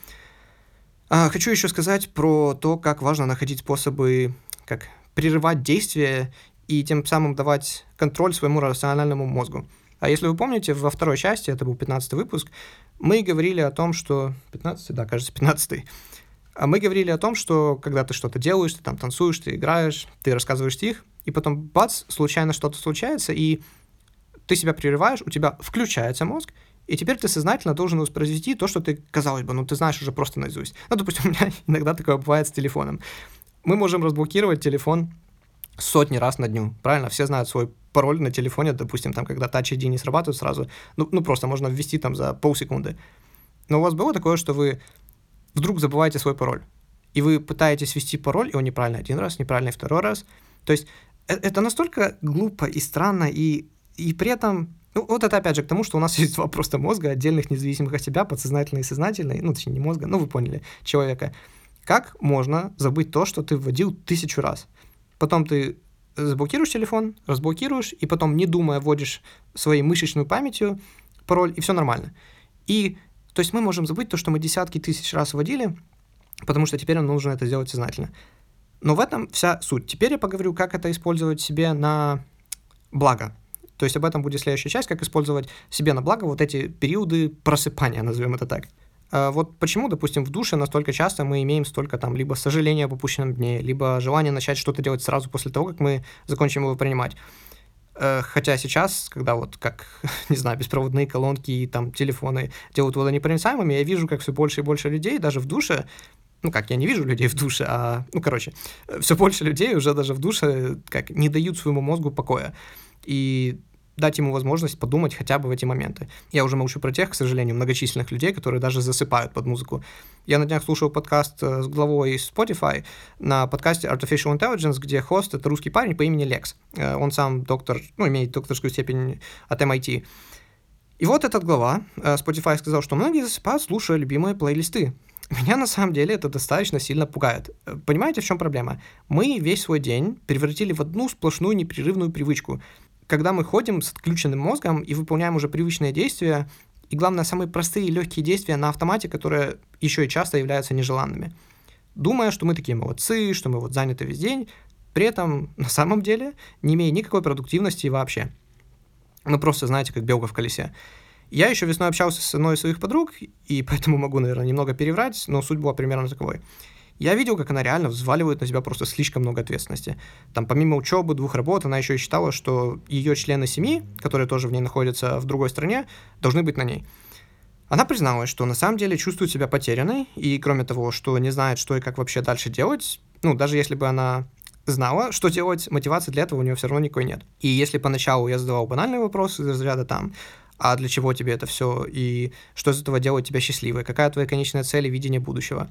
Speaker 1: А, хочу еще сказать про то, как важно находить способы, как прерывать действия и тем самым давать контроль своему рациональному мозгу. А если вы помните, во второй части, это был 15 выпуск, мы говорили о том, что... 15 да, кажется, 15 а мы говорили о том, что когда ты что-то делаешь, ты там танцуешь, ты играешь, ты рассказываешь стих, и потом бац, случайно что-то случается, и ты себя прерываешь, у тебя включается мозг, И теперь ты сознательно должен воспроизвести то, что ты, казалось бы, ну ты знаешь уже просто наизусть. Ну, допустим, у меня иногда такое бывает с телефоном. Мы можем разблокировать телефон сотни раз на дню, правильно? Все знают свой пароль на телефоне, допустим, там, когда Touch ID не срабатывает сразу, ну, ну просто можно ввести там за полсекунды. Но у вас было такое, что вы вдруг забываете свой пароль, и вы пытаетесь ввести пароль, и он неправильный один раз, неправильный второй раз. То есть э, это настолько глупо и странно, и, и при этом ну, вот это опять же к тому, что у нас есть два просто мозга, отдельных, независимых от себя, подсознательный и сознательный, ну, точнее, не мозга, ну, вы поняли, человека. Как можно забыть то, что ты вводил тысячу раз? Потом ты заблокируешь телефон, разблокируешь, и потом, не думая, вводишь своей мышечной памятью пароль, и все нормально. И, то есть мы можем забыть то, что мы десятки тысяч раз вводили, потому что теперь нам нужно это сделать сознательно. Но в этом вся суть. Теперь я поговорю, как это использовать себе на благо. То есть об этом будет следующая часть, как использовать себе на благо вот эти периоды просыпания, назовем это так. А вот почему, допустим, в душе настолько часто мы имеем столько там либо сожаления об упущенном дне, либо желание начать что-то делать сразу после того, как мы закончим его принимать. Э, хотя сейчас, когда вот как, не знаю, беспроводные колонки и там телефоны делают водонепроницаемыми, я вижу, как все больше и больше людей даже в душе ну как, я не вижу людей в душе, а, ну короче, все больше людей уже даже в душе как не дают своему мозгу покоя. И дать ему возможность подумать хотя бы в эти моменты. Я уже молчу про тех, к сожалению, многочисленных людей, которые даже засыпают под музыку. Я на днях слушал подкаст э, с главой Spotify на подкасте Artificial Intelligence, где хост — это русский парень по имени Лекс. Э, он сам доктор, ну, имеет докторскую степень от MIT. И вот этот глава э, Spotify сказал, что многие засыпают, слушая любимые плейлисты. Меня на самом деле это достаточно сильно пугает. Понимаете, в чем проблема? Мы весь свой день превратили в одну сплошную непрерывную привычку — когда мы ходим с отключенным мозгом и выполняем уже привычные действия, и главное, самые простые и легкие действия на автомате, которые еще и часто являются нежеланными. Думая, что мы такие молодцы, что мы вот заняты весь день, при этом на самом деле не имея никакой продуктивности вообще. Мы просто, знаете, как белка в колесе. Я еще весной общался с одной из своих подруг, и поэтому могу, наверное, немного переврать, но суть была примерно таковой. Я видел, как она реально взваливает на себя просто слишком много ответственности. Там, помимо учебы, двух работ, она еще и считала, что ее члены семьи, которые тоже в ней находятся в другой стране, должны быть на ней. Она призналась, что на самом деле чувствует себя потерянной, и кроме того, что не знает, что и как вообще дальше делать, ну, даже если бы она знала, что делать, мотивации для этого у нее все равно никакой нет. И если поначалу я задавал банальный вопрос из разряда там, а для чего тебе это все, и что из этого делает тебя счастливой, какая твоя конечная цель и видение будущего,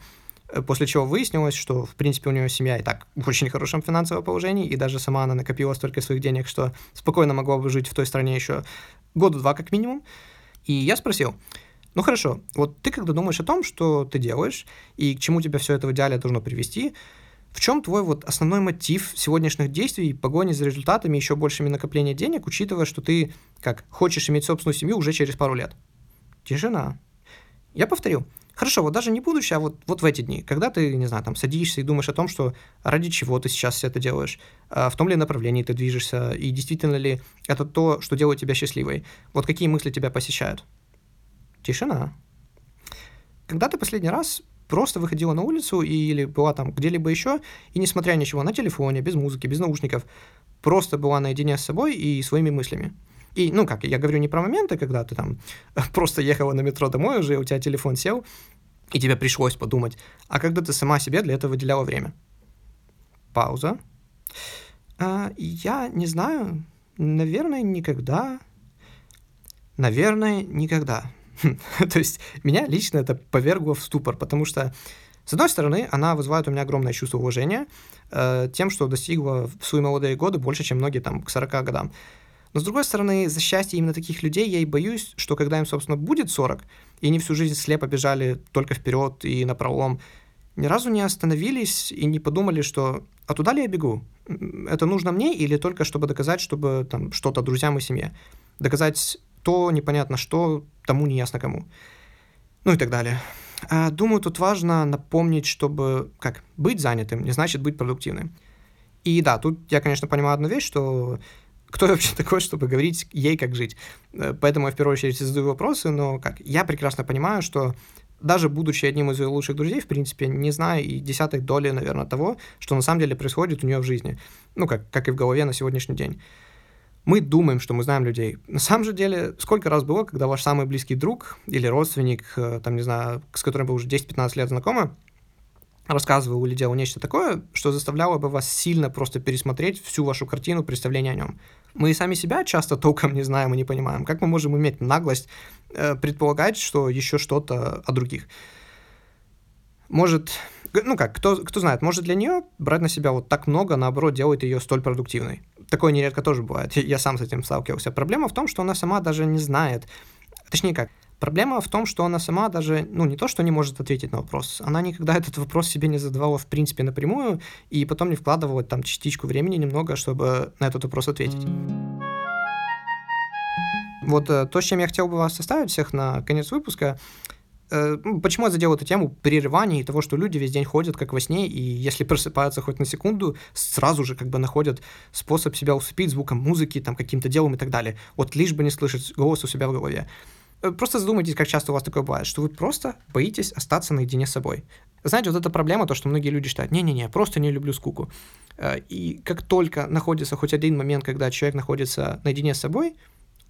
Speaker 1: после чего выяснилось, что, в принципе, у нее семья и так в очень хорошем финансовом положении, и даже сама она накопила столько своих денег, что спокойно могла бы жить в той стране еще года два как минимум. И я спросил, ну хорошо, вот ты когда думаешь о том, что ты делаешь, и к чему тебя все это в идеале должно привести, в чем твой вот основной мотив сегодняшних действий, погони за результатами, еще большими накопления денег, учитывая, что ты как хочешь иметь собственную семью уже через пару лет? Тишина. Я повторил. Хорошо, вот даже не будущее, а вот, вот в эти дни, когда ты, не знаю, там садишься и думаешь о том, что ради чего ты сейчас это делаешь, а в том ли направлении ты движешься, и действительно ли это то, что делает тебя счастливой. Вот какие мысли тебя посещают? Тишина. Когда ты последний раз просто выходила на улицу или была там где-либо еще, и несмотря ни чего, на телефоне, без музыки, без наушников, просто была наедине с собой и своими мыслями. И, ну как, я говорю не про моменты, когда ты там просто ехала на метро домой уже, у тебя телефон сел, и тебе пришлось подумать, а когда ты сама себе для этого выделяла время. Пауза. А, я не знаю, наверное, никогда. Наверное, никогда. То есть меня лично это повергло в ступор, потому что, с одной стороны, она вызывает у меня огромное чувство уважения э, тем, что достигла в свои молодые годы больше, чем многие там к 40 годам. Но, с другой стороны, за счастье именно таких людей я и боюсь, что когда им, собственно, будет 40, и они всю жизнь слепо бежали только вперед и на пролом, ни разу не остановились и не подумали, что «а туда ли я бегу? Это нужно мне или только чтобы доказать, чтобы там что-то друзьям и семье? Доказать то непонятно что, тому не ясно кому». Ну и так далее. А, думаю, тут важно напомнить, чтобы, как, быть занятым не значит быть продуктивным. И да, тут я, конечно, понимаю одну вещь, что кто вообще такой, чтобы говорить ей, как жить. Э, поэтому я в первую очередь задаю вопросы, но как я прекрасно понимаю, что даже будучи одним из ее лучших друзей, в принципе, не знаю и десятой доли, наверное, того, что на самом деле происходит у нее в жизни. Ну, как, как и в голове на сегодняшний день. Мы думаем, что мы знаем людей. На самом же деле, сколько раз было, когда ваш самый близкий друг или родственник, э, там, не знаю, с которым вы уже 10-15 лет знакомы, рассказывал или делал нечто такое, что заставляло бы вас сильно просто пересмотреть всю вашу картину, представление о нем. Мы и сами себя часто толком не знаем и не понимаем. Как мы можем иметь наглость э, предполагать, что еще что-то о других? Может, ну как, кто, кто знает, может для нее брать на себя вот так много, наоборот, делает ее столь продуктивной. Такое нередко тоже бывает. Я сам с этим сталкивался. Проблема в том, что она сама даже не знает, точнее как, Проблема в том, что она сама даже, ну, не то, что не может ответить на вопрос, она никогда этот вопрос себе не задавала, в принципе, напрямую, и потом не вкладывала там частичку времени немного, чтобы на этот вопрос ответить. Вот э, то, с чем я хотел бы вас оставить всех на конец выпуска, э, ну, Почему я задел эту тему прерывания и того, что люди весь день ходят как во сне, и если просыпаются хоть на секунду, сразу же как бы находят способ себя усыпить звуком музыки, там, каким-то делом и так далее. Вот лишь бы не слышать голос у себя в голове. Э, просто задумайтесь, как часто у вас такое бывает, что вы просто боитесь остаться наедине с собой. Знаете, вот эта проблема, то, что многие люди считают, не-не-не, просто не люблю скуку. Э, и как только находится хоть один момент, когда человек находится наедине с собой,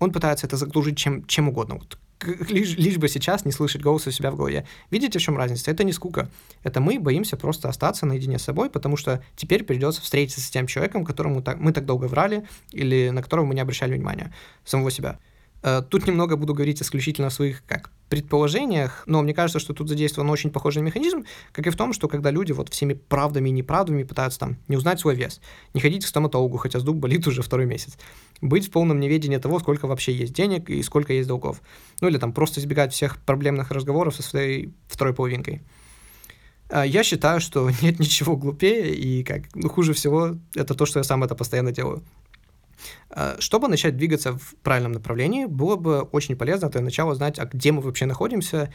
Speaker 1: он пытается это заглушить чем, чем угодно. Вот, лишь, лишь бы сейчас не слышать голос у себя в голове. Видите, в чем разница? Это не скука. Это мы боимся просто остаться наедине с собой, потому что теперь придется встретиться с тем человеком, которому так, мы так долго врали, или на которого мы не обращали внимания, самого себя. Э, тут немного буду говорить исключительно о своих как предположениях, но мне кажется, что тут задействован очень похожий механизм, как и в том, что когда люди вот всеми правдами и неправдами пытаются там не узнать свой вес, не ходить к стоматологу, хотя зуб болит уже второй месяц, быть в полном неведении того, сколько вообще есть денег и сколько есть долгов, ну или там просто избегать всех проблемных разговоров со своей второй половинкой. Э, я считаю, что нет ничего глупее, и как ну, хуже всего это то, что я сам это постоянно делаю. Э, чтобы начать двигаться в правильном направлении, было бы очень полезно для начала знать, а где мы вообще находимся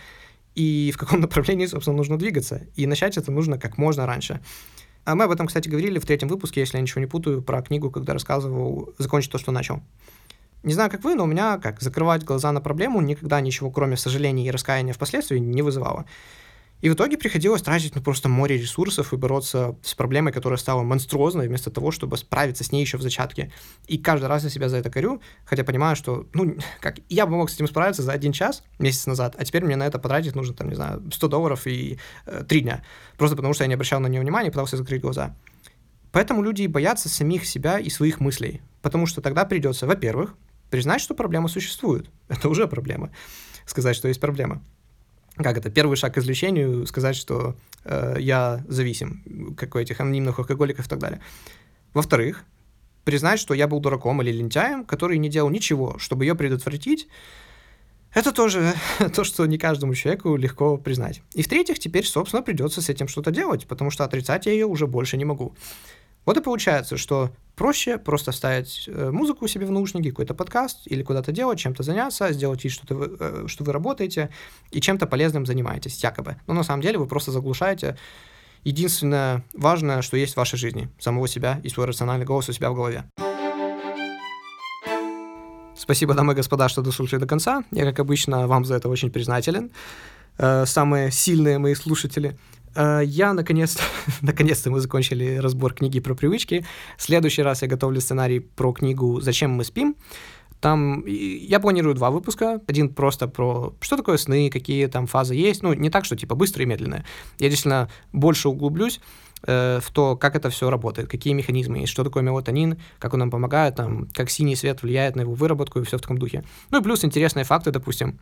Speaker 1: и в каком направлении, собственно, нужно двигаться. И начать это нужно как можно раньше. А мы об этом, кстати, говорили в третьем выпуске, если я ничего не путаю, про книгу, когда рассказывал «Закончить то, что начал». Не знаю, как вы, но у меня, как закрывать глаза на проблему, никогда ничего, кроме сожаления и раскаяния впоследствии, не вызывало. И в итоге приходилось тратить ну, просто море ресурсов и бороться с проблемой, которая стала монструозной, вместо того, чтобы справиться с ней еще в зачатке. И каждый раз я себя за это корю, хотя понимаю, что, ну, как я бы мог с этим справиться за один час месяц назад, а теперь мне на это потратить нужно, там, не знаю, 100 долларов и э, 3 дня. Просто потому что я не обращал на нее внимания и пытался закрыть глаза. Поэтому люди боятся самих себя и своих мыслей, потому что тогда придется, во-первых, признать, что проблема существует. Это уже проблема. Сказать, что есть проблема как это, первый шаг к излечению, сказать, что э, я зависим, как у этих анонимных алкоголиков и так далее. Во-вторых, признать, что я был дураком или лентяем, который не делал ничего, чтобы ее предотвратить, это тоже то, что не каждому человеку легко признать. И в-третьих, теперь, собственно, придется с этим что-то делать, потому что отрицать я ее уже больше не могу. Вот и получается, что проще просто ставить э, музыку себе в наушники, какой-то подкаст или куда-то делать, чем-то заняться, сделать вид, что, вы, э, что вы работаете и чем-то полезным занимаетесь, якобы. Но на самом деле вы просто заглушаете единственное важное, что есть в вашей жизни, самого себя и свой рациональный голос у себя в голове. Спасибо, дамы и господа, что дослушали до конца. Я, как обычно, вам за это очень признателен. Э, самые сильные мои слушатели — я наконец-то, наконец-то мы закончили разбор книги про привычки. В следующий раз я готовлю сценарий про книгу «Зачем мы спим?». Там я планирую два выпуска. Один просто про что такое сны, какие там фазы есть. Ну, не так, что типа быстро и медленно. Я действительно больше углублюсь э, в то, как это все работает, какие механизмы есть, что такое мелатонин, как он нам помогает, там, как синий свет влияет на его выработку и все в таком духе. Ну и плюс интересные факты, допустим,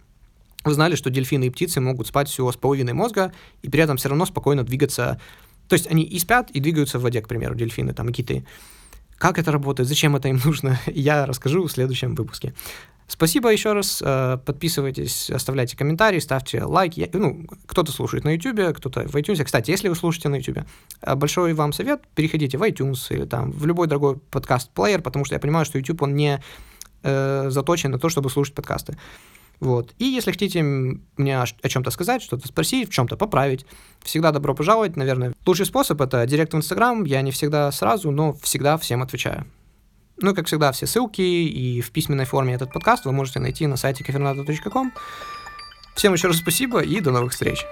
Speaker 1: вы знали, что дельфины и птицы могут спать всего с половиной мозга и при этом все равно спокойно двигаться. То есть они и спят, и двигаются в воде, к примеру, дельфины там киты. Как это работает, зачем это им нужно, я расскажу в следующем выпуске. Спасибо еще раз. Э, подписывайтесь, оставляйте комментарии, ставьте лайки. Ну, кто-то слушает на YouTube, кто-то в iTunes. Кстати, если вы слушаете на YouTube, э, большой вам совет, переходите в iTunes или там в любой другой подкаст-плеер, потому что я понимаю, что YouTube, он не э, заточен на то, чтобы слушать подкасты. Вот. И если хотите мне о чем-то сказать, что-то спросить, в чем-то поправить, всегда добро пожаловать. Наверное, лучший способ это директ в Инстаграм. Я не всегда сразу, но всегда всем отвечаю. Ну как всегда, все ссылки и в письменной форме этот подкаст вы можете найти на сайте kafernado.com. Всем еще раз спасибо и до новых встреч.